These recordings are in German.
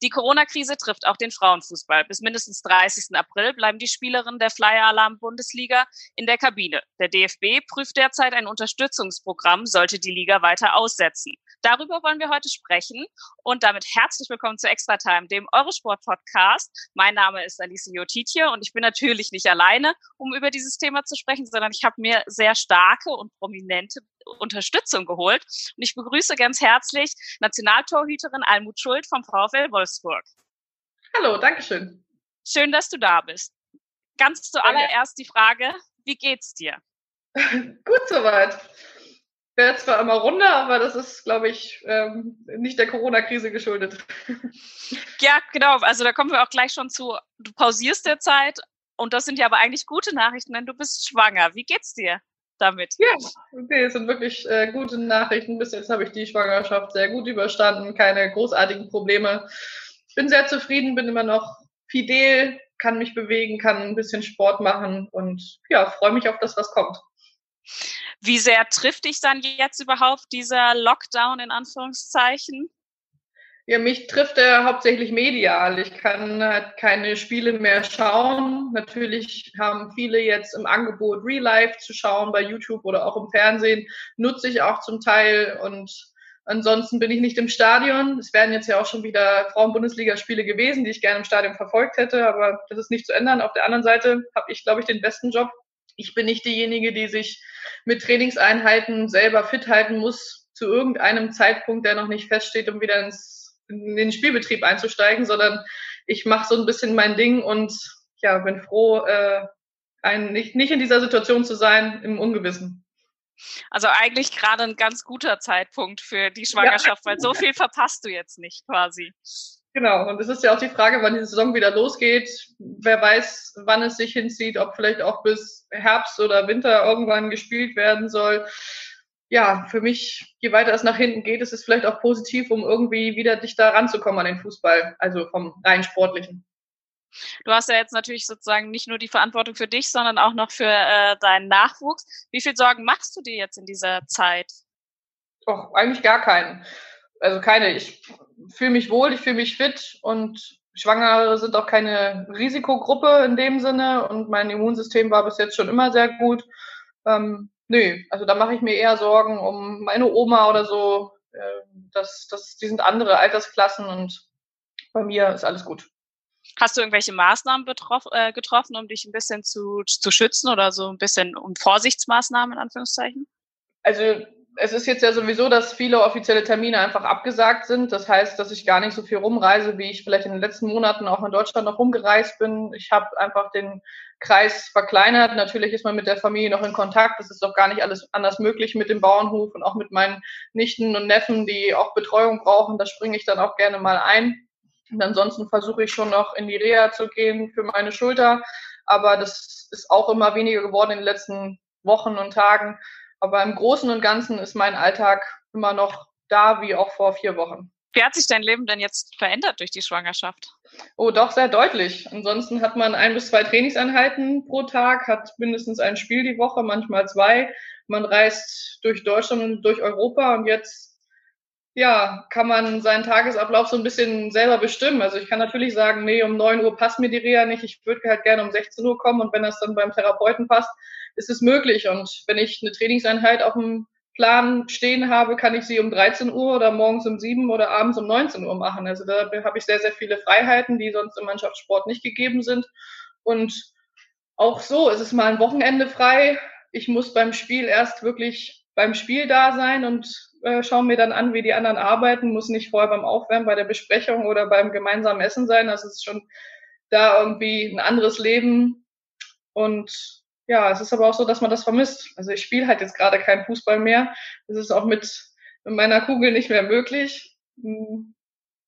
Die Corona-Krise trifft auch den Frauenfußball. Bis mindestens 30. April bleiben die Spielerinnen der Flyer-Alarm-Bundesliga in der Kabine. Der DFB prüft derzeit ein Unterstützungsprogramm, sollte die Liga weiter aussetzen. Darüber wollen wir heute sprechen und damit herzlich willkommen zu Extra Time, dem Eurosport-Podcast. Mein Name ist Alice Jotitje und ich bin natürlich nicht alleine, um über dieses Thema zu sprechen, sondern ich habe mir sehr starke und prominente Unterstützung geholt. Und ich begrüße ganz herzlich Nationaltorhüterin Almut Schuld vom VfL Wolfsburg. Hallo, Dankeschön. Schön, dass du da bist. Ganz zuallererst die Frage, wie geht's dir? Gut soweit. Wäre zwar immer runter, aber das ist, glaube ich, ähm, nicht der Corona-Krise geschuldet. Ja, genau. Also da kommen wir auch gleich schon zu. Du pausierst derzeit und das sind ja aber eigentlich gute Nachrichten, denn du bist schwanger. Wie geht's dir? Damit. Ja, okay, es sind wirklich äh, gute Nachrichten. Bis jetzt habe ich die Schwangerschaft sehr gut überstanden, keine großartigen Probleme. Ich bin sehr zufrieden, bin immer noch fidel, kann mich bewegen, kann ein bisschen Sport machen und ja, freue mich auf das, was kommt. Wie sehr trifft dich dann jetzt überhaupt dieser Lockdown in Anführungszeichen? Ja, mich trifft er hauptsächlich medial. Ich kann halt keine Spiele mehr schauen. Natürlich haben viele jetzt im Angebot Real Life zu schauen bei YouTube oder auch im Fernsehen. Nutze ich auch zum Teil und ansonsten bin ich nicht im Stadion. Es werden jetzt ja auch schon wieder Frauen-Bundesliga-Spiele gewesen, die ich gerne im Stadion verfolgt hätte, aber das ist nicht zu ändern. Auf der anderen Seite habe ich, glaube ich, den besten Job. Ich bin nicht diejenige, die sich mit Trainingseinheiten selber fit halten muss zu irgendeinem Zeitpunkt, der noch nicht feststeht, um wieder ins in den Spielbetrieb einzusteigen, sondern ich mache so ein bisschen mein Ding und ja, bin froh, äh, ein, nicht, nicht in dieser Situation zu sein, im Ungewissen. Also eigentlich gerade ein ganz guter Zeitpunkt für die Schwangerschaft, ja. weil so viel verpasst du jetzt nicht quasi. Genau, und es ist ja auch die Frage, wann die Saison wieder losgeht. Wer weiß, wann es sich hinzieht, ob vielleicht auch bis Herbst oder Winter irgendwann gespielt werden soll ja, für mich, je weiter es nach hinten geht, ist es vielleicht auch positiv, um irgendwie wieder dichter ranzukommen an den Fußball, also vom rein sportlichen. Du hast ja jetzt natürlich sozusagen nicht nur die Verantwortung für dich, sondern auch noch für äh, deinen Nachwuchs. Wie viel Sorgen machst du dir jetzt in dieser Zeit? Doch, eigentlich gar keinen. Also keine. Ich fühle mich wohl, ich fühle mich fit und Schwangere sind auch keine Risikogruppe in dem Sinne und mein Immunsystem war bis jetzt schon immer sehr gut. Ähm, Nö, also da mache ich mir eher Sorgen um meine Oma oder so. Äh, das, das, die sind andere Altersklassen und bei mir ist alles gut. Hast du irgendwelche Maßnahmen betroff, äh, getroffen, um dich ein bisschen zu, zu schützen oder so ein bisschen um Vorsichtsmaßnahmen in Anführungszeichen? Also es ist jetzt ja sowieso, dass viele offizielle Termine einfach abgesagt sind. Das heißt, dass ich gar nicht so viel rumreise, wie ich vielleicht in den letzten Monaten auch in Deutschland noch rumgereist bin. Ich habe einfach den Kreis verkleinert. Natürlich ist man mit der Familie noch in Kontakt. Das ist doch gar nicht alles anders möglich mit dem Bauernhof und auch mit meinen Nichten und Neffen, die auch Betreuung brauchen. Da springe ich dann auch gerne mal ein. Und ansonsten versuche ich schon noch in die Reha zu gehen für meine Schulter. Aber das ist auch immer weniger geworden in den letzten Wochen und Tagen. Aber im Großen und Ganzen ist mein Alltag immer noch da wie auch vor vier Wochen. Wie hat sich dein Leben denn jetzt verändert durch die Schwangerschaft? Oh, doch sehr deutlich. Ansonsten hat man ein bis zwei Trainingseinheiten pro Tag, hat mindestens ein Spiel die Woche, manchmal zwei. Man reist durch Deutschland und durch Europa und jetzt ja, kann man seinen Tagesablauf so ein bisschen selber bestimmen. Also ich kann natürlich sagen, nee, um neun Uhr passt mir die Reha nicht, ich würde halt gerne um 16 Uhr kommen und wenn das dann beim Therapeuten passt, ist es möglich. Und wenn ich eine Trainingseinheit auf dem Plan stehen habe, kann ich sie um 13 Uhr oder morgens um 7 oder abends um 19 Uhr machen. Also da habe ich sehr, sehr viele Freiheiten, die sonst im Mannschaftssport nicht gegeben sind. Und auch so ist es mal ein Wochenende frei. Ich muss beim Spiel erst wirklich beim Spiel da sein und äh, schaue mir dann an, wie die anderen arbeiten, muss nicht vorher beim Aufwärmen, bei der Besprechung oder beim gemeinsamen Essen sein. Das ist schon da irgendwie ein anderes Leben. Und ja, es ist aber auch so, dass man das vermisst. Also ich spiele halt jetzt gerade keinen Fußball mehr. Das ist auch mit, mit meiner Kugel nicht mehr möglich. Hm.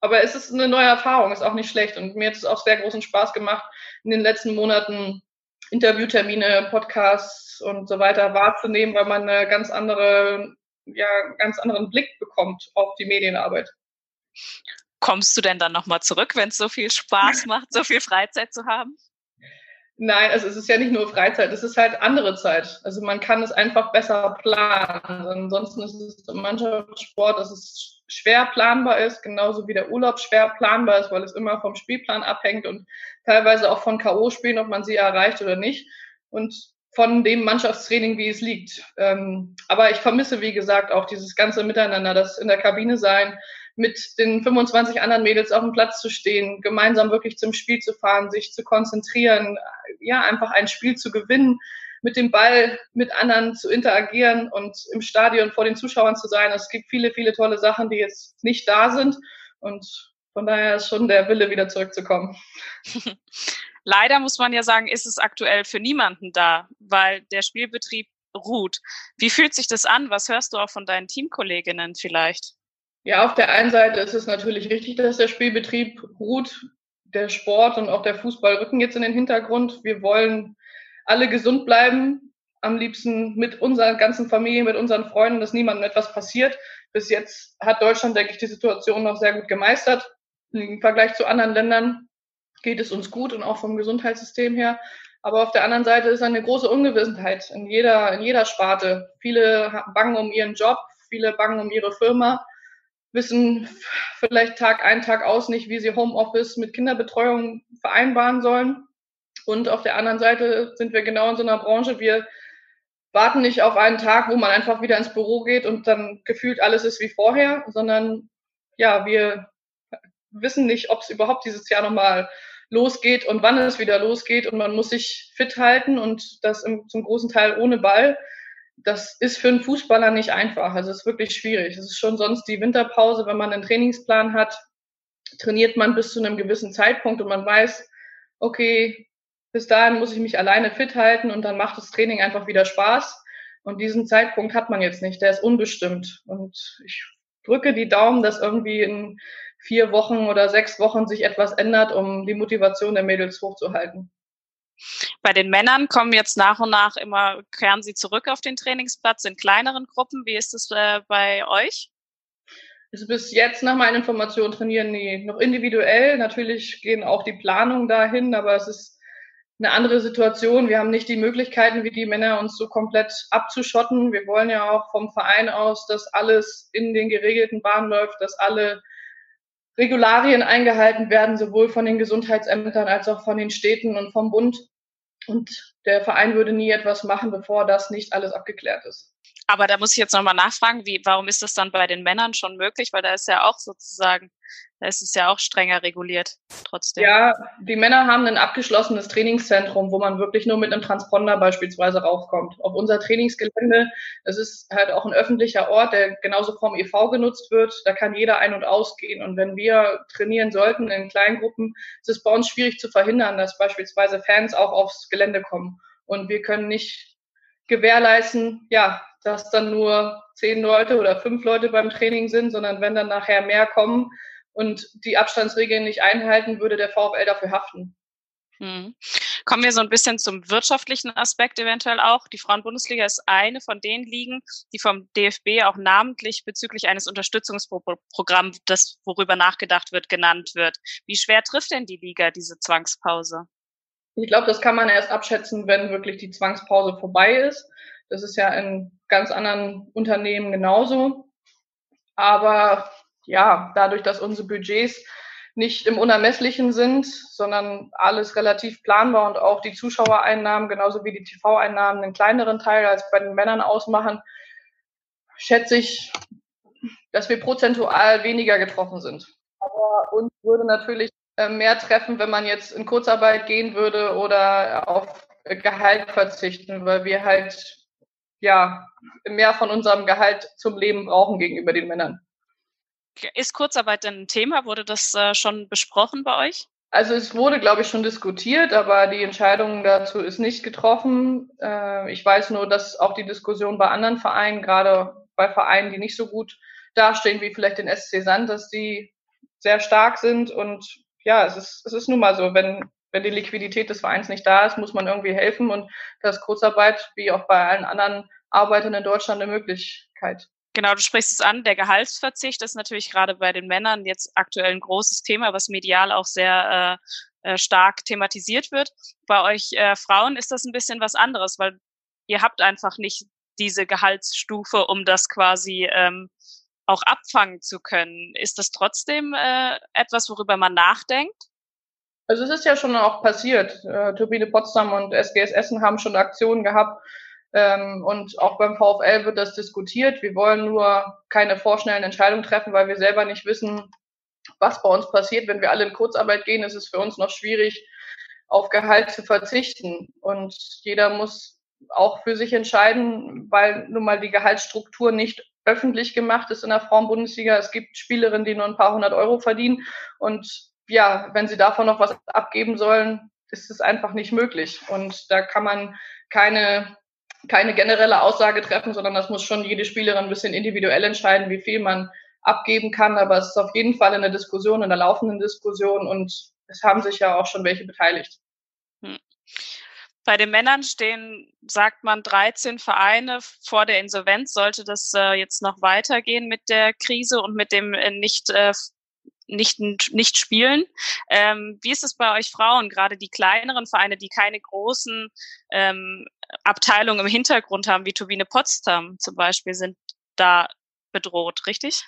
Aber es ist eine neue Erfahrung, ist auch nicht schlecht. Und mir hat es auch sehr großen Spaß gemacht, in den letzten Monaten Interviewtermine, Podcasts und so weiter wahrzunehmen, weil man eine ganz andere, ja, ganz anderen Blick bekommt auf die Medienarbeit. Kommst du denn dann nochmal zurück, wenn es so viel Spaß macht, so viel Freizeit zu haben? Nein, also es ist ja nicht nur Freizeit, es ist halt andere Zeit. Also man kann es einfach besser planen. Ansonsten ist es im Mannschaftssport, dass es schwer planbar ist, genauso wie der Urlaub schwer planbar ist, weil es immer vom Spielplan abhängt und teilweise auch von K.O.-Spielen, ob man sie erreicht oder nicht. Und von dem Mannschaftstraining, wie es liegt. Ähm, aber ich vermisse, wie gesagt, auch dieses ganze Miteinander, das in der Kabine sein, mit den 25 anderen Mädels auf dem Platz zu stehen, gemeinsam wirklich zum Spiel zu fahren, sich zu konzentrieren, ja, einfach ein Spiel zu gewinnen, mit dem Ball mit anderen zu interagieren und im Stadion vor den Zuschauern zu sein. Es gibt viele, viele tolle Sachen, die jetzt nicht da sind und von daher ist schon der Wille, wieder zurückzukommen. Leider muss man ja sagen, ist es aktuell für niemanden da, weil der Spielbetrieb ruht. Wie fühlt sich das an? Was hörst du auch von deinen Teamkolleginnen vielleicht? Ja, auf der einen Seite ist es natürlich richtig, dass der Spielbetrieb ruht. Der Sport und auch der Fußball rücken jetzt in den Hintergrund. Wir wollen alle gesund bleiben. Am liebsten mit unserer ganzen Familie, mit unseren Freunden, dass niemandem etwas passiert. Bis jetzt hat Deutschland, denke ich, die Situation noch sehr gut gemeistert. Im Vergleich zu anderen Ländern geht es uns gut und auch vom Gesundheitssystem her. Aber auf der anderen Seite ist eine große Ungewissenheit in jeder, in jeder Sparte. Viele bangen um ihren Job, viele bangen um ihre Firma wissen vielleicht Tag ein, Tag aus nicht, wie sie Homeoffice mit Kinderbetreuung vereinbaren sollen. Und auf der anderen Seite sind wir genau in so einer Branche, wir warten nicht auf einen Tag, wo man einfach wieder ins Büro geht und dann gefühlt alles ist wie vorher, sondern ja, wir wissen nicht, ob es überhaupt dieses Jahr nochmal losgeht und wann es wieder losgeht. Und man muss sich fit halten und das im, zum großen Teil ohne Ball das ist für einen Fußballer nicht einfach. Also es ist wirklich schwierig. Es ist schon sonst die Winterpause, wenn man einen Trainingsplan hat, trainiert man bis zu einem gewissen Zeitpunkt und man weiß, okay, bis dahin muss ich mich alleine fit halten und dann macht das Training einfach wieder Spaß. Und diesen Zeitpunkt hat man jetzt nicht. Der ist unbestimmt. Und ich drücke die Daumen, dass irgendwie in vier Wochen oder sechs Wochen sich etwas ändert, um die Motivation der Mädels hochzuhalten. Bei den Männern kommen jetzt nach und nach immer, kehren sie zurück auf den Trainingsplatz in kleineren Gruppen. Wie ist es äh, bei euch? Also bis jetzt nach meinen Informationen trainieren die noch individuell. Natürlich gehen auch die Planungen dahin, aber es ist eine andere Situation. Wir haben nicht die Möglichkeiten, wie die Männer uns so komplett abzuschotten. Wir wollen ja auch vom Verein aus, dass alles in den geregelten Bahnen läuft, dass alle Regularien eingehalten werden, sowohl von den Gesundheitsämtern als auch von den Städten und vom Bund. Und der Verein würde nie etwas machen, bevor das nicht alles abgeklärt ist. Aber da muss ich jetzt nochmal nachfragen, wie, warum ist das dann bei den Männern schon möglich? Weil da ist ja auch sozusagen da ist es ja auch strenger reguliert trotzdem. Ja, die Männer haben ein abgeschlossenes Trainingszentrum, wo man wirklich nur mit einem Transponder beispielsweise raufkommt. Auf unser Trainingsgelände, das ist halt auch ein öffentlicher Ort, der genauso vom EV genutzt wird. Da kann jeder ein- und ausgehen. Und wenn wir trainieren sollten in kleinen Gruppen, ist es bei uns schwierig zu verhindern, dass beispielsweise Fans auch aufs Gelände kommen. Und wir können nicht gewährleisten, ja, dass dann nur zehn Leute oder fünf Leute beim Training sind, sondern wenn dann nachher mehr kommen, und die Abstandsregeln nicht einhalten, würde der VfL dafür haften. Hm. Kommen wir so ein bisschen zum wirtschaftlichen Aspekt eventuell auch. Die Frauenbundesliga ist eine von den Ligen, die vom DFB auch namentlich bezüglich eines Unterstützungsprogramms, das worüber nachgedacht wird, genannt wird. Wie schwer trifft denn die Liga diese Zwangspause? Ich glaube, das kann man erst abschätzen, wenn wirklich die Zwangspause vorbei ist. Das ist ja in ganz anderen Unternehmen genauso. Aber ja, dadurch, dass unsere Budgets nicht im Unermesslichen sind, sondern alles relativ planbar und auch die Zuschauereinnahmen genauso wie die TV-Einnahmen einen kleineren Teil als bei den Männern ausmachen, schätze ich, dass wir prozentual weniger getroffen sind. Aber uns würde natürlich äh, mehr treffen, wenn man jetzt in Kurzarbeit gehen würde oder auf Gehalt verzichten, weil wir halt ja mehr von unserem Gehalt zum Leben brauchen gegenüber den Männern. Ist Kurzarbeit denn ein Thema? Wurde das äh, schon besprochen bei euch? Also es wurde, glaube ich, schon diskutiert, aber die Entscheidung dazu ist nicht getroffen. Äh, ich weiß nur, dass auch die Diskussion bei anderen Vereinen, gerade bei Vereinen, die nicht so gut dastehen wie vielleicht den SC Sand, dass die sehr stark sind. Und ja, es ist, es ist nun mal so, wenn, wenn die Liquidität des Vereins nicht da ist, muss man irgendwie helfen. Und das Kurzarbeit, wie auch bei allen anderen Arbeitern in Deutschland, eine Möglichkeit. Genau, du sprichst es an. Der Gehaltsverzicht ist natürlich gerade bei den Männern jetzt aktuell ein großes Thema, was medial auch sehr äh, äh, stark thematisiert wird. Bei euch äh, Frauen ist das ein bisschen was anderes, weil ihr habt einfach nicht diese Gehaltsstufe, um das quasi ähm, auch abfangen zu können. Ist das trotzdem äh, etwas, worüber man nachdenkt? Also es ist ja schon auch passiert. Äh, Turbine Potsdam und SGS Essen haben schon Aktionen gehabt, ähm, und auch beim VfL wird das diskutiert. Wir wollen nur keine vorschnellen Entscheidungen treffen, weil wir selber nicht wissen, was bei uns passiert. Wenn wir alle in Kurzarbeit gehen, ist es für uns noch schwierig, auf Gehalt zu verzichten. Und jeder muss auch für sich entscheiden, weil nun mal die Gehaltsstruktur nicht öffentlich gemacht ist in der Frauenbundesliga. Es gibt Spielerinnen, die nur ein paar hundert Euro verdienen. Und ja, wenn sie davon noch was abgeben sollen, ist es einfach nicht möglich. Und da kann man keine keine generelle Aussage treffen, sondern das muss schon jede Spielerin ein bisschen individuell entscheiden, wie viel man abgeben kann. Aber es ist auf jeden Fall in der Diskussion, in der laufenden Diskussion und es haben sich ja auch schon welche beteiligt. Hm. Bei den Männern stehen, sagt man, 13 Vereine vor der Insolvenz. Sollte das äh, jetzt noch weitergehen mit der Krise und mit dem äh, nicht äh, nicht, nicht spielen. Ähm, wie ist es bei euch Frauen, gerade die kleineren Vereine, die keine großen ähm, Abteilungen im Hintergrund haben, wie Turbine Potsdam zum Beispiel, sind da bedroht, richtig?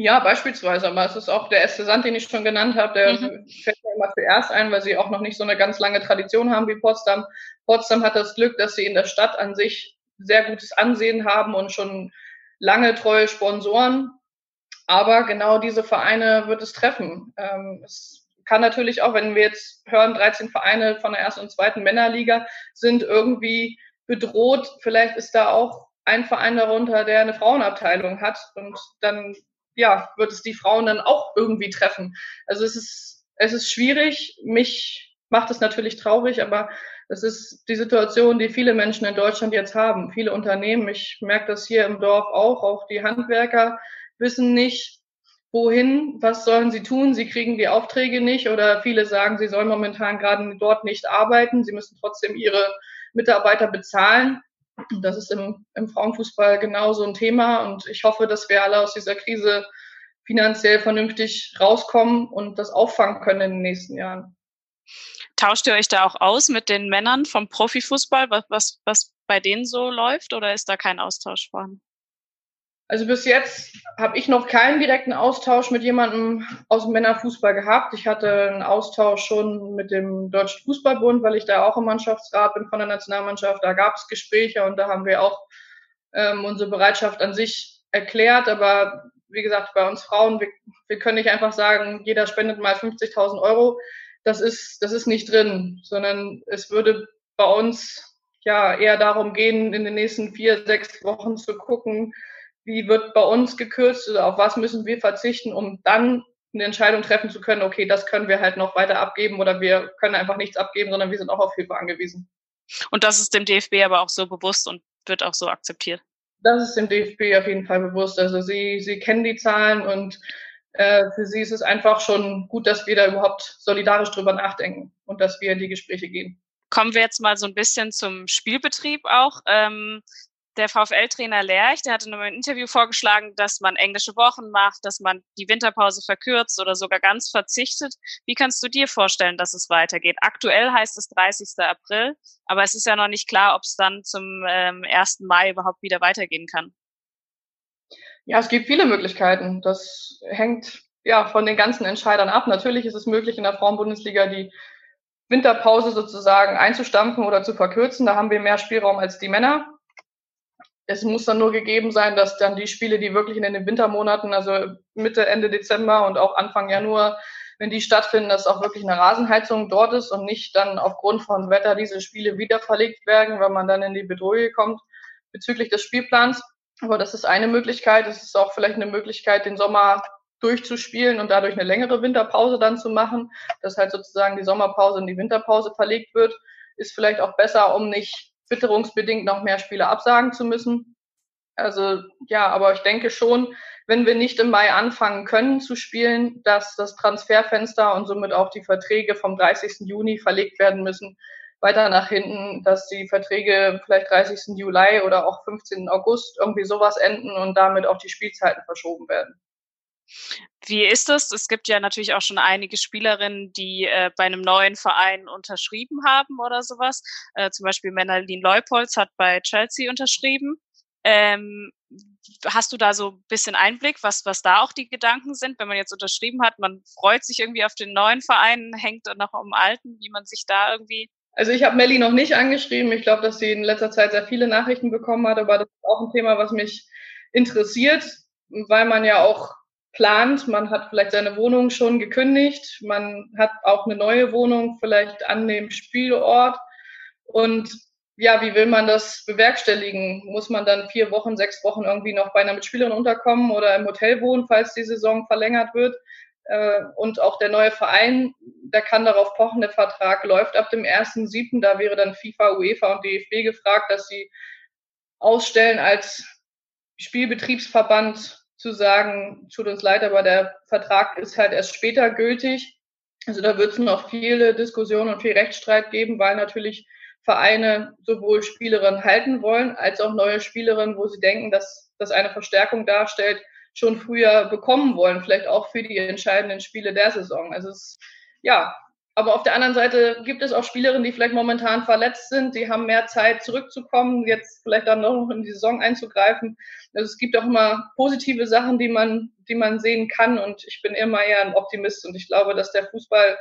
Ja, beispielsweise, aber es ist auch der SC Sand, den ich schon genannt habe, der mhm. fällt mir immer zuerst ein, weil sie auch noch nicht so eine ganz lange Tradition haben wie Potsdam. Potsdam hat das Glück, dass sie in der Stadt an sich sehr gutes Ansehen haben und schon lange treue Sponsoren aber genau diese Vereine wird es treffen. Ähm, es kann natürlich auch, wenn wir jetzt hören, 13 Vereine von der ersten und zweiten Männerliga sind irgendwie bedroht. Vielleicht ist da auch ein Verein darunter, der eine Frauenabteilung hat und dann ja, wird es die Frauen dann auch irgendwie treffen. Also es ist, es ist schwierig. Mich macht es natürlich traurig, aber es ist die Situation, die viele Menschen in Deutschland jetzt haben. Viele Unternehmen, ich merke das hier im Dorf auch, auch die Handwerker wissen nicht, wohin, was sollen sie tun, sie kriegen die Aufträge nicht oder viele sagen, sie sollen momentan gerade dort nicht arbeiten, sie müssen trotzdem ihre Mitarbeiter bezahlen. Das ist im, im Frauenfußball genauso ein Thema und ich hoffe, dass wir alle aus dieser Krise finanziell vernünftig rauskommen und das auffangen können in den nächsten Jahren. Tauscht ihr euch da auch aus mit den Männern vom Profifußball, was, was, was bei denen so läuft oder ist da kein Austausch vorhanden? Also bis jetzt habe ich noch keinen direkten Austausch mit jemandem aus dem Männerfußball gehabt. Ich hatte einen Austausch schon mit dem Deutschen Fußballbund, weil ich da auch im Mannschaftsrat bin von der Nationalmannschaft. Da gab es Gespräche und da haben wir auch ähm, unsere Bereitschaft an sich erklärt. Aber wie gesagt, bei uns Frauen, wir, wir können nicht einfach sagen, jeder spendet mal 50.000 Euro. Das ist, das ist nicht drin, sondern es würde bei uns ja eher darum gehen, in den nächsten vier, sechs Wochen zu gucken, wie wird bei uns gekürzt oder auf was müssen wir verzichten, um dann eine Entscheidung treffen zu können, okay, das können wir halt noch weiter abgeben oder wir können einfach nichts abgeben, sondern wir sind auch auf Hilfe angewiesen. Und das ist dem DFB aber auch so bewusst und wird auch so akzeptiert. Das ist dem DFB auf jeden Fall bewusst. Also sie, sie kennen die Zahlen und äh, für sie ist es einfach schon gut, dass wir da überhaupt solidarisch drüber nachdenken und dass wir in die Gespräche gehen. Kommen wir jetzt mal so ein bisschen zum Spielbetrieb auch. Ähm, der VfL-Trainer Lerch, der hatte in einem Interview vorgeschlagen, dass man englische Wochen macht, dass man die Winterpause verkürzt oder sogar ganz verzichtet. Wie kannst du dir vorstellen, dass es weitergeht? Aktuell heißt es 30. April, aber es ist ja noch nicht klar, ob es dann zum ähm, 1. Mai überhaupt wieder weitergehen kann. Ja, es gibt viele Möglichkeiten. Das hängt ja von den ganzen Entscheidern ab. Natürlich ist es möglich, in der Frauenbundesliga die Winterpause sozusagen einzustampfen oder zu verkürzen. Da haben wir mehr Spielraum als die Männer es muss dann nur gegeben sein, dass dann die Spiele, die wirklich in den Wintermonaten, also Mitte, Ende Dezember und auch Anfang Januar, wenn die stattfinden, dass auch wirklich eine Rasenheizung dort ist und nicht dann aufgrund von Wetter diese Spiele wieder verlegt werden, weil man dann in die Bedrohung kommt bezüglich des Spielplans. Aber das ist eine Möglichkeit. Es ist auch vielleicht eine Möglichkeit, den Sommer durchzuspielen und dadurch eine längere Winterpause dann zu machen, dass halt sozusagen die Sommerpause in die Winterpause verlegt wird, ist vielleicht auch besser, um nicht witterungsbedingt noch mehr Spiele absagen zu müssen. Also ja, aber ich denke schon, wenn wir nicht im Mai anfangen können zu spielen, dass das Transferfenster und somit auch die Verträge vom 30. Juni verlegt werden müssen, weiter nach hinten, dass die Verträge vielleicht 30. Juli oder auch 15. August irgendwie sowas enden und damit auch die Spielzeiten verschoben werden. Wie ist es? Es gibt ja natürlich auch schon einige Spielerinnen, die äh, bei einem neuen Verein unterschrieben haben oder sowas. Äh, zum Beispiel Menalin Leupolz hat bei Chelsea unterschrieben. Ähm, hast du da so ein bisschen Einblick, was, was da auch die Gedanken sind, wenn man jetzt unterschrieben hat? Man freut sich irgendwie auf den neuen Verein, hängt noch am alten, wie man sich da irgendwie. Also ich habe Melli noch nicht angeschrieben. Ich glaube, dass sie in letzter Zeit sehr viele Nachrichten bekommen hat, aber das ist auch ein Thema, was mich interessiert, weil man ja auch plant. Man hat vielleicht seine Wohnung schon gekündigt. Man hat auch eine neue Wohnung vielleicht an dem Spielort. Und ja, wie will man das bewerkstelligen? Muss man dann vier Wochen, sechs Wochen irgendwie noch bei einer Mitspielerin unterkommen oder im Hotel wohnen, falls die Saison verlängert wird? Äh, und auch der neue Verein, der kann darauf pochen, der Vertrag läuft ab dem 1.7. Da wäre dann FIFA, UEFA und DFB gefragt, dass sie ausstellen als Spielbetriebsverband zu sagen, tut uns leid, aber der Vertrag ist halt erst später gültig. Also da wird es noch viele Diskussionen und viel Rechtsstreit geben, weil natürlich Vereine sowohl Spielerinnen halten wollen, als auch neue Spielerinnen, wo sie denken, dass das eine Verstärkung darstellt, schon früher bekommen wollen, vielleicht auch für die entscheidenden Spiele der Saison. Also es, ja, aber auf der anderen Seite gibt es auch Spielerinnen, die vielleicht momentan verletzt sind, die haben mehr Zeit zurückzukommen, jetzt vielleicht dann noch in die Saison einzugreifen. Also es gibt auch immer positive Sachen, die man, die man sehen kann und ich bin immer eher ein Optimist und ich glaube, dass der Fußball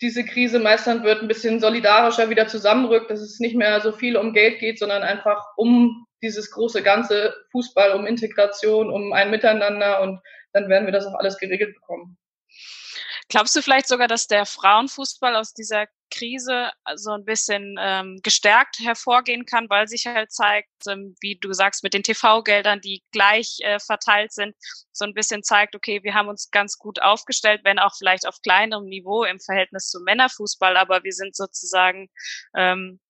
diese Krise meistern wird, ein bisschen solidarischer wieder zusammenrückt, dass es nicht mehr so viel um Geld geht, sondern einfach um dieses große ganze Fußball, um Integration, um ein Miteinander und dann werden wir das auch alles geregelt bekommen. Glaubst du vielleicht sogar, dass der Frauenfußball aus dieser Krise so ein bisschen ähm, gestärkt hervorgehen kann, weil sich halt zeigt, ähm, wie du sagst, mit den TV-Geldern, die gleich äh, verteilt sind, so ein bisschen zeigt, okay, wir haben uns ganz gut aufgestellt, wenn auch vielleicht auf kleinerem Niveau im Verhältnis zum Männerfußball, aber wir sind sozusagen, ähm,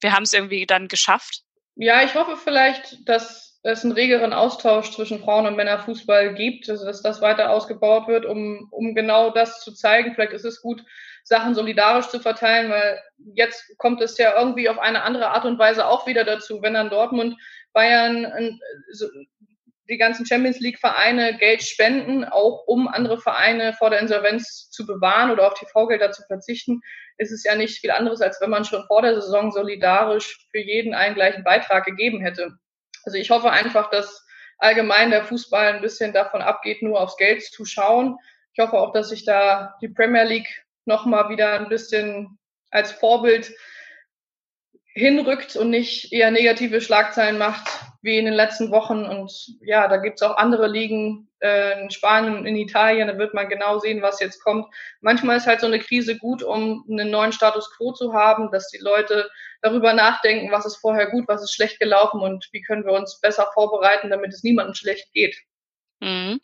wir haben es irgendwie dann geschafft. Ja, ich hoffe vielleicht, dass es einen regeren Austausch zwischen Frauen- und Männerfußball gibt, also dass das weiter ausgebaut wird, um, um genau das zu zeigen. Vielleicht ist es gut, Sachen solidarisch zu verteilen, weil jetzt kommt es ja irgendwie auf eine andere Art und Weise auch wieder dazu, wenn dann Dortmund, Bayern, die ganzen Champions League Vereine Geld spenden, auch um andere Vereine vor der Insolvenz zu bewahren oder auf TV-Gelder zu verzichten, ist es ja nicht viel anderes, als wenn man schon vor der Saison solidarisch für jeden einen gleichen Beitrag gegeben hätte. Also ich hoffe einfach, dass allgemein der Fußball ein bisschen davon abgeht, nur aufs Geld zu schauen. Ich hoffe auch, dass sich da die Premier League nochmal wieder ein bisschen als Vorbild hinrückt und nicht eher negative Schlagzeilen macht wie in den letzten Wochen. Und ja, da gibt's auch andere Ligen äh, in Spanien, in Italien, da wird man genau sehen, was jetzt kommt. Manchmal ist halt so eine Krise gut, um einen neuen Status quo zu haben, dass die Leute darüber nachdenken, was ist vorher gut, was ist schlecht gelaufen und wie können wir uns besser vorbereiten, damit es niemandem schlecht geht. Mhm.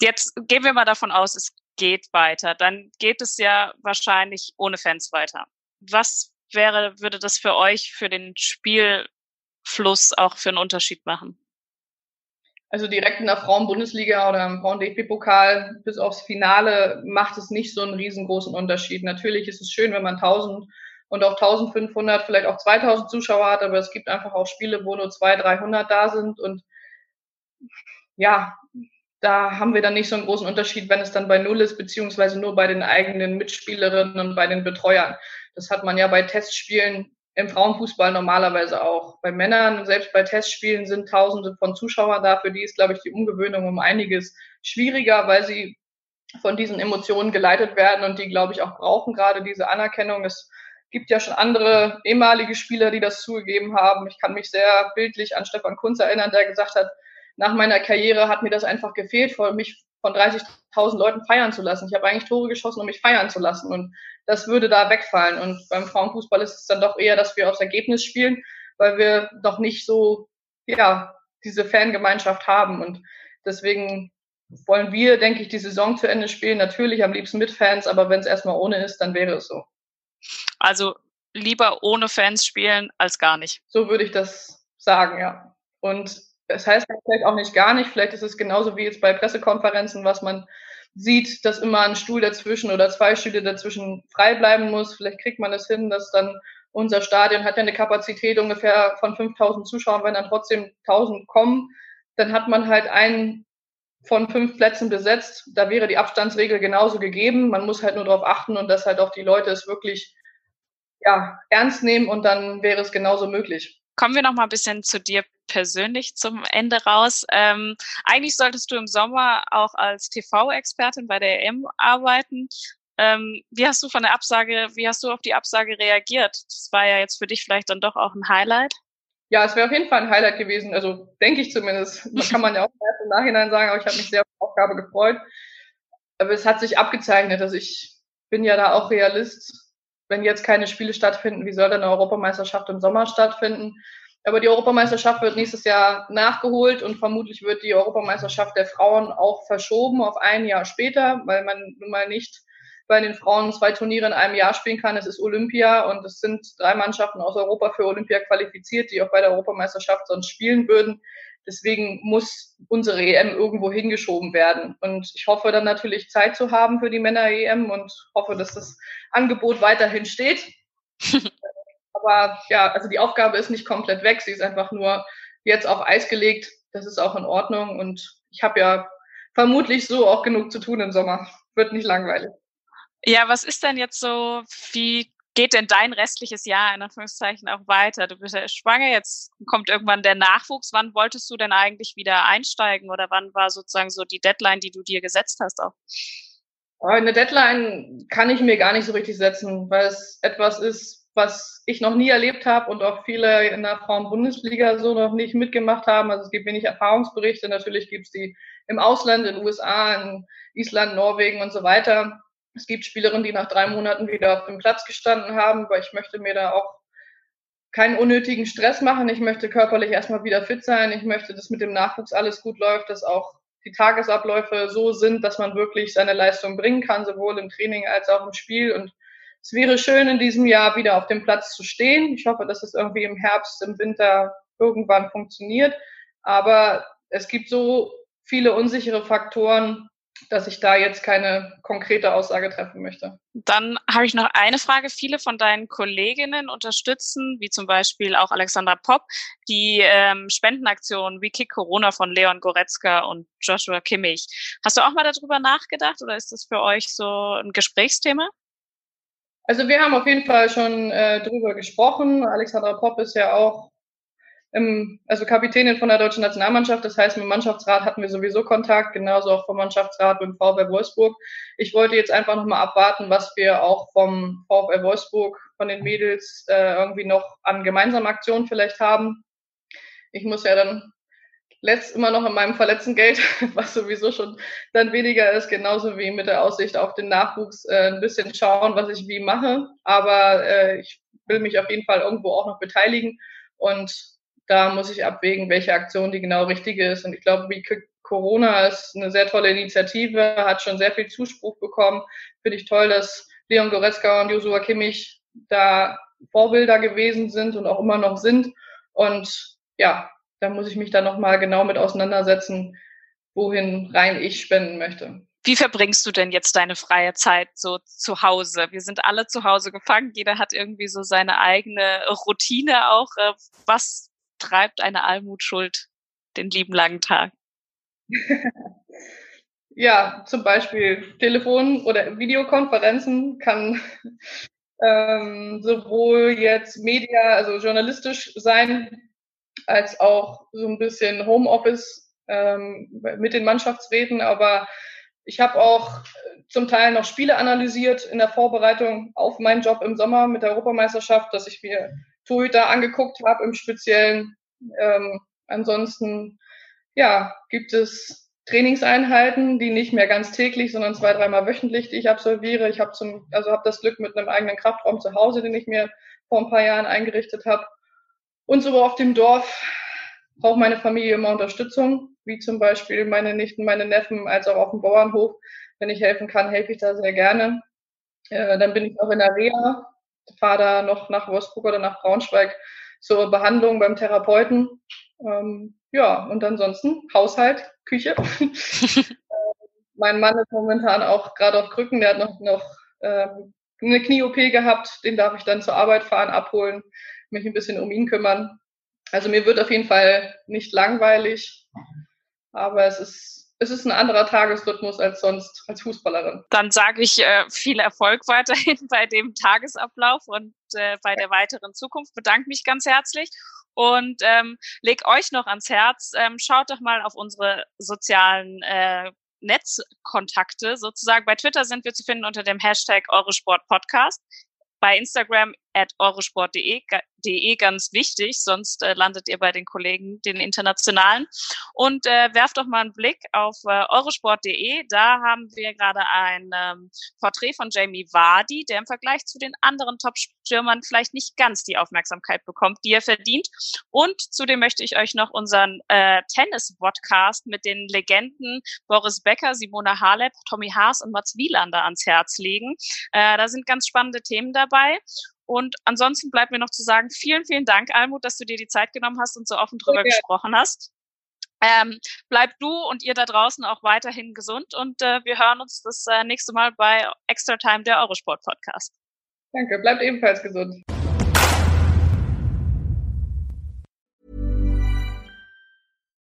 Jetzt gehen wir mal davon aus, es geht weiter. Dann geht es ja wahrscheinlich ohne Fans weiter. Was wäre, würde das für euch, für den Spielfluss auch für einen Unterschied machen? Also direkt in der Frauen-Bundesliga oder im Frauen-DFB-Pokal bis aufs Finale macht es nicht so einen riesengroßen Unterschied. Natürlich ist es schön, wenn man 1000 und auch 1500, vielleicht auch 2000 Zuschauer hat, aber es gibt einfach auch Spiele, wo nur 200, 300 da sind und ja, da haben wir dann nicht so einen großen Unterschied, wenn es dann bei Null ist, beziehungsweise nur bei den eigenen Mitspielerinnen und bei den Betreuern. Das hat man ja bei Testspielen im Frauenfußball normalerweise auch. Bei Männern, selbst bei Testspielen sind Tausende von Zuschauern da. Für die ist, glaube ich, die Umgewöhnung um einiges schwieriger, weil sie von diesen Emotionen geleitet werden und die, glaube ich, auch brauchen gerade diese Anerkennung. Es gibt ja schon andere ehemalige Spieler, die das zugegeben haben. Ich kann mich sehr bildlich an Stefan Kunz erinnern, der gesagt hat, nach meiner Karriere hat mir das einfach gefehlt, vor mich von 30.000 Leuten feiern zu lassen. Ich habe eigentlich Tore geschossen, um mich feiern zu lassen. Und das würde da wegfallen. Und beim Frauenfußball ist es dann doch eher, dass wir aufs Ergebnis spielen, weil wir doch nicht so, ja, diese Fangemeinschaft haben. Und deswegen wollen wir, denke ich, die Saison zu Ende spielen. Natürlich am liebsten mit Fans, aber wenn es erstmal ohne ist, dann wäre es so. Also lieber ohne Fans spielen als gar nicht. So würde ich das sagen, ja. Und das heißt vielleicht auch nicht gar nicht. Vielleicht ist es genauso wie jetzt bei Pressekonferenzen, was man sieht, dass immer ein Stuhl dazwischen oder zwei Stühle dazwischen frei bleiben muss. Vielleicht kriegt man es hin, dass dann unser Stadion hat ja eine Kapazität ungefähr von 5000 Zuschauern, wenn dann trotzdem 1000 kommen, dann hat man halt einen von fünf Plätzen besetzt. Da wäre die Abstandsregel genauso gegeben. Man muss halt nur darauf achten und dass halt auch die Leute es wirklich ja, ernst nehmen und dann wäre es genauso möglich. Kommen wir noch mal ein bisschen zu dir persönlich zum Ende raus. Ähm, eigentlich solltest du im Sommer auch als TV-Expertin bei der EM arbeiten. Ähm, wie hast du von der Absage, wie hast du auf die Absage reagiert? Das war ja jetzt für dich vielleicht dann doch auch ein Highlight. Ja, es wäre auf jeden Fall ein Highlight gewesen, also denke ich zumindest. Das kann man ja auch erst im Nachhinein sagen, aber ich habe mich sehr auf die Aufgabe gefreut. Aber es hat sich abgezeichnet, also ich bin ja da auch Realist. Wenn jetzt keine Spiele stattfinden, wie soll dann eine Europameisterschaft im Sommer stattfinden? Aber die Europameisterschaft wird nächstes Jahr nachgeholt und vermutlich wird die Europameisterschaft der Frauen auch verschoben auf ein Jahr später, weil man nun mal nicht bei den Frauen zwei Turniere in einem Jahr spielen kann. Es ist Olympia und es sind drei Mannschaften aus Europa für Olympia qualifiziert, die auch bei der Europameisterschaft sonst spielen würden. Deswegen muss unsere EM irgendwo hingeschoben werden. Und ich hoffe dann natürlich Zeit zu haben für die Männer-EM und hoffe, dass das Angebot weiterhin steht. Aber ja, also die Aufgabe ist nicht komplett weg. Sie ist einfach nur jetzt auf Eis gelegt. Das ist auch in Ordnung. Und ich habe ja vermutlich so auch genug zu tun im Sommer. Wird nicht langweilig. Ja, was ist denn jetzt so, wie geht denn dein restliches Jahr in Anführungszeichen auch weiter? Du bist ja schwanger, jetzt kommt irgendwann der Nachwuchs. Wann wolltest du denn eigentlich wieder einsteigen oder wann war sozusagen so die Deadline, die du dir gesetzt hast auch? Eine Deadline kann ich mir gar nicht so richtig setzen, weil es etwas ist, was ich noch nie erlebt habe und auch viele in der Frauen-Bundesliga so noch nicht mitgemacht haben. Also es gibt wenig Erfahrungsberichte. Natürlich gibt es die im Ausland, in den USA, in Island, Norwegen und so weiter. Es gibt Spielerinnen, die nach drei Monaten wieder auf dem Platz gestanden haben, weil ich möchte mir da auch keinen unnötigen Stress machen. Ich möchte körperlich erstmal wieder fit sein. Ich möchte, dass mit dem Nachwuchs alles gut läuft, dass auch die Tagesabläufe so sind, dass man wirklich seine Leistung bringen kann, sowohl im Training als auch im Spiel. Und es wäre schön, in diesem Jahr wieder auf dem Platz zu stehen. Ich hoffe, dass es irgendwie im Herbst, im Winter irgendwann funktioniert. Aber es gibt so viele unsichere Faktoren, dass ich da jetzt keine konkrete Aussage treffen möchte. Dann habe ich noch eine Frage. Viele von deinen Kolleginnen unterstützen, wie zum Beispiel auch Alexandra Popp, die ähm, Spendenaktion wie Kick Corona von Leon Goretzka und Joshua Kimmich. Hast du auch mal darüber nachgedacht oder ist das für euch so ein Gesprächsthema? Also wir haben auf jeden Fall schon äh, drüber gesprochen. Alexandra Popp ist ja auch im, also Kapitänin von der deutschen Nationalmannschaft. Das heißt, mit dem Mannschaftsrat hatten wir sowieso Kontakt, genauso auch vom Mannschaftsrat mit dem VfL Wolfsburg. Ich wollte jetzt einfach nochmal abwarten, was wir auch vom VfL Wolfsburg, von den Mädels äh, irgendwie noch an gemeinsamen Aktionen vielleicht haben. Ich muss ja dann letzt immer noch in meinem verletzten Geld, was sowieso schon dann weniger ist, genauso wie mit der Aussicht auf den Nachwuchs äh, ein bisschen schauen, was ich wie mache. Aber äh, ich will mich auf jeden Fall irgendwo auch noch beteiligen und da muss ich abwägen, welche Aktion die genau richtige ist. Und ich glaube, wie Corona ist eine sehr tolle Initiative, hat schon sehr viel Zuspruch bekommen. Finde ich toll, dass Leon Goretzka und Joshua Kimmich da Vorbilder gewesen sind und auch immer noch sind. Und ja, da muss ich mich dann nochmal genau mit auseinandersetzen, wohin rein ich spenden möchte. Wie verbringst du denn jetzt deine freie Zeit so zu Hause? Wir sind alle zu Hause gefangen. Jeder hat irgendwie so seine eigene Routine auch. Äh, was treibt eine Almut Schuld den lieben langen Tag? ja, zum Beispiel Telefon- oder Videokonferenzen kann ähm, sowohl jetzt Media, also journalistisch sein, als auch so ein bisschen Homeoffice ähm, mit den Mannschaftsräten. Aber ich habe auch zum Teil noch Spiele analysiert in der Vorbereitung auf meinen Job im Sommer mit der Europameisterschaft, dass ich mir Torhüter angeguckt habe im Speziellen. Ähm, ansonsten, ja, gibt es Trainingseinheiten, die nicht mehr ganz täglich, sondern zwei, dreimal wöchentlich, die ich absolviere. Ich habe zum, also habe das Glück mit einem eigenen Kraftraum zu Hause, den ich mir vor ein paar Jahren eingerichtet habe. Und so auf dem Dorf braucht meine Familie immer Unterstützung, wie zum Beispiel meine Nichten, meine Neffen, als auch auf dem Bauernhof. Wenn ich helfen kann, helfe ich da sehr gerne. Äh, dann bin ich auch in der Reha, fahre da noch nach Wolfsburg oder nach Braunschweig zur Behandlung beim Therapeuten. Ähm, ja, und ansonsten Haushalt, Küche. mein Mann ist momentan auch gerade auf Krücken, der hat noch, noch ähm, eine Knie-OP gehabt, den darf ich dann zur Arbeit fahren, abholen, mich ein bisschen um ihn kümmern. Also mir wird auf jeden Fall nicht langweilig, aber es ist, es ist ein anderer Tagesrhythmus als sonst als Fußballerin. Dann sage ich äh, viel Erfolg weiterhin bei dem Tagesablauf und äh, bei der weiteren Zukunft. Bedanke mich ganz herzlich und ähm, leg euch noch ans Herz. Ähm, schaut doch mal auf unsere sozialen äh, Netzkontakte sozusagen. Bei Twitter sind wir zu finden unter dem Hashtag Eurosport Podcast. Bei Instagram at eurosport.de de ganz wichtig, sonst äh, landet ihr bei den Kollegen, den internationalen. Und äh, werft doch mal einen Blick auf äh, eurosport.de. Da haben wir gerade ein ähm, Porträt von Jamie Vardy, der im Vergleich zu den anderen Top-Stürmern vielleicht nicht ganz die Aufmerksamkeit bekommt, die er verdient. Und zudem möchte ich euch noch unseren äh, Tennis-Podcast mit den Legenden Boris Becker, Simona Halep, Tommy Haas und Mats Wielander ans Herz legen. Äh, da sind ganz spannende Themen dabei. Und ansonsten bleibt mir noch zu sagen, vielen, vielen Dank, Almut, dass du dir die Zeit genommen hast und so offen drüber okay. gesprochen hast. Ähm, bleib du und ihr da draußen auch weiterhin gesund und äh, wir hören uns das äh, nächste Mal bei Extra Time, der Eurosport Podcast. Danke, bleibt ebenfalls gesund.